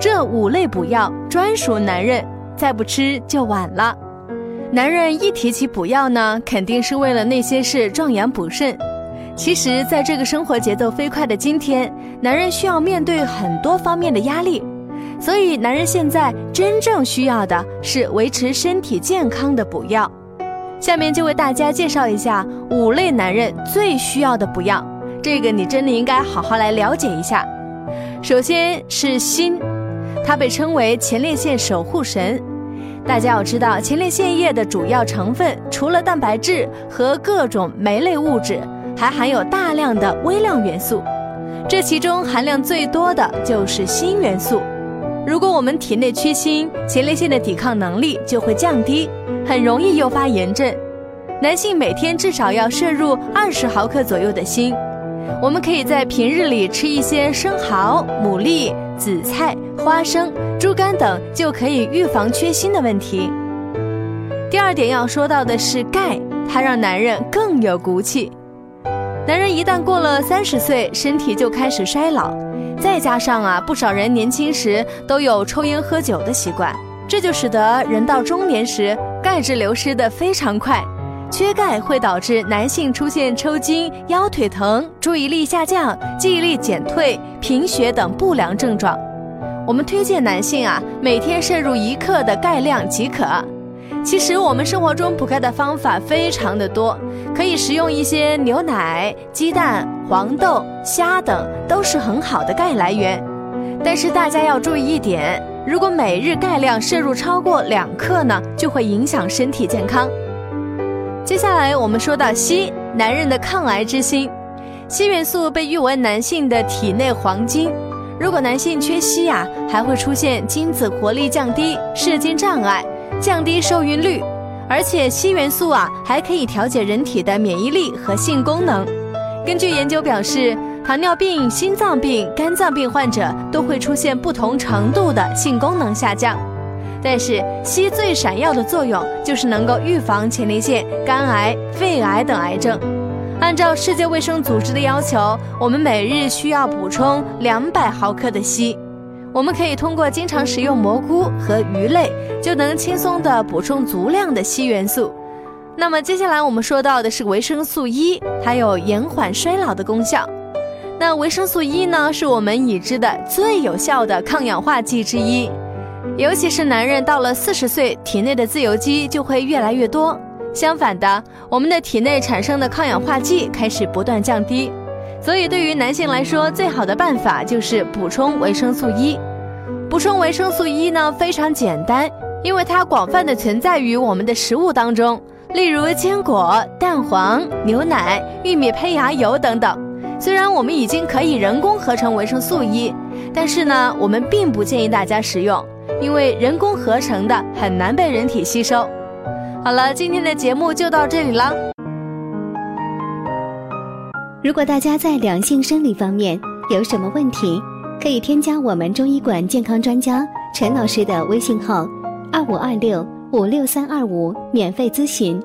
这五类补药专属男人，再不吃就晚了。男人一提起补药呢，肯定是为了那些事壮阳补肾。其实，在这个生活节奏飞快的今天，男人需要面对很多方面的压力，所以男人现在真正需要的是维持身体健康的补药。下面就为大家介绍一下五类男人最需要的补药，这个你真的应该好好来了解一下。首先是锌，它被称为前列腺守护神。大家要知道，前列腺液的主要成分除了蛋白质和各种酶类物质，还含有大量的微量元素。这其中含量最多的就是锌元素。如果我们体内缺锌，前列腺的抵抗能力就会降低，很容易诱发炎症。男性每天至少要摄入二十毫克左右的锌。我们可以在平日里吃一些生蚝、牡蛎、紫菜、花生、猪肝等，就可以预防缺锌的问题。第二点要说到的是钙，它让男人更有骨气。男人一旦过了三十岁，身体就开始衰老，再加上啊，不少人年轻时都有抽烟喝酒的习惯，这就使得人到中年时钙质流失的非常快。缺钙会导致男性出现抽筋、腰腿疼、注意力下降、记忆力减退、贫血等不良症状。我们推荐男性啊，每天摄入一克的钙量即可。其实我们生活中补钙的方法非常的多，可以食用一些牛奶、鸡蛋、黄豆、虾等，都是很好的钙来源。但是大家要注意一点，如果每日钙量摄入超过两克呢，就会影响身体健康。接下来我们说到硒，男人的抗癌之心。硒元素被誉为男性的体内黄金。如果男性缺硒呀，还会出现精子活力降低、射精障碍、降低受孕率。而且硒元素啊，还可以调节人体的免疫力和性功能。根据研究表示，糖尿病、心脏病、肝脏病患者都会出现不同程度的性功能下降。但是硒最闪耀的作用就是能够预防前列腺、肝癌、肺癌等癌症。按照世界卫生组织的要求，我们每日需要补充两百毫克的硒。我们可以通过经常食用蘑菇和鱼类，就能轻松的补充足量的硒元素。那么接下来我们说到的是维生素 E，它有延缓衰老的功效。那维生素 E 呢，是我们已知的最有效的抗氧化剂之一。尤其是男人到了四十岁，体内的自由基就会越来越多。相反的，我们的体内产生的抗氧化剂开始不断降低。所以，对于男性来说，最好的办法就是补充维生素 E。补充维生素 E 呢，非常简单，因为它广泛的存在于我们的食物当中，例如坚果、蛋黄、牛奶、玉米胚芽油等等。虽然我们已经可以人工合成维生素 E，但是呢，我们并不建议大家食用。因为人工合成的很难被人体吸收。好了，今天的节目就到这里了。如果大家在两性生理方面有什么问题，可以添加我们中医馆健康专家陈老师的微信号：二五二六五六三二五，免费咨询。